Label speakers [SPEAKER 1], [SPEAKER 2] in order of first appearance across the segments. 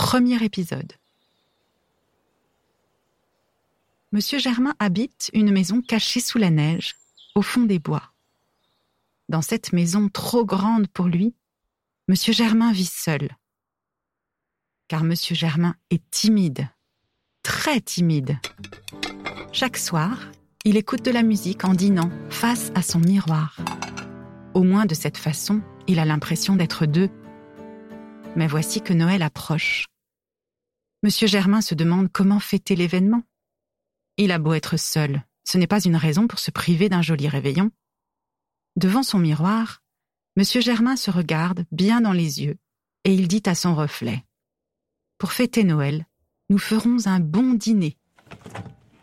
[SPEAKER 1] premier épisode. Monsieur Germain habite une maison cachée sous la neige, au fond des bois. Dans cette maison trop grande pour lui, Monsieur Germain vit seul. Car Monsieur Germain est timide, très timide. Chaque soir, il écoute de la musique en dînant face à son miroir. Au moins de cette façon, il a l'impression d'être deux. Mais voici que Noël approche. Monsieur Germain se demande comment fêter l'événement. Il a beau être seul, ce n'est pas une raison pour se priver d'un joli réveillon. Devant son miroir, Monsieur Germain se regarde bien dans les yeux et il dit à son reflet Pour fêter Noël, nous ferons un bon dîner.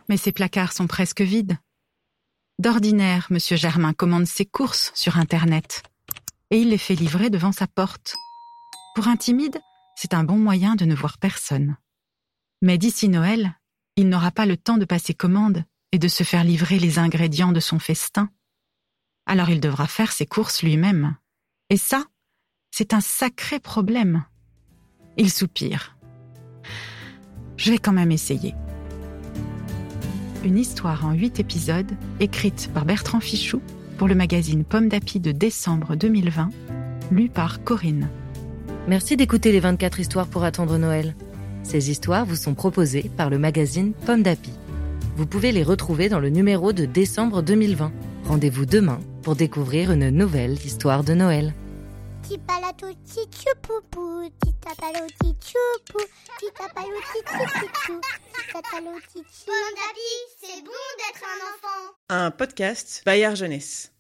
[SPEAKER 1] Mais ses placards sont presque vides. D'ordinaire, Monsieur Germain commande ses courses sur Internet et il les fait livrer devant sa porte. Pour un timide, c'est un bon moyen de ne voir personne. Mais d'ici Noël, il n'aura pas le temps de passer commande et de se faire livrer les ingrédients de son festin. Alors il devra faire ses courses lui-même. Et ça, c'est un sacré problème. Il soupire. Je vais quand même essayer. Une histoire en huit épisodes, écrite par Bertrand Fichou pour le magazine Pomme d'Api de décembre 2020, lue par Corinne.
[SPEAKER 2] Merci d'écouter les 24 histoires pour attendre Noël. Ces histoires vous sont proposées par le magazine Pomme d'Api. Vous pouvez les retrouver dans le numéro de décembre 2020. Rendez-vous demain pour découvrir une nouvelle histoire de Noël.
[SPEAKER 3] Pomme d'api, c'est bon d'être un enfant.
[SPEAKER 4] Un podcast Bayard Jeunesse.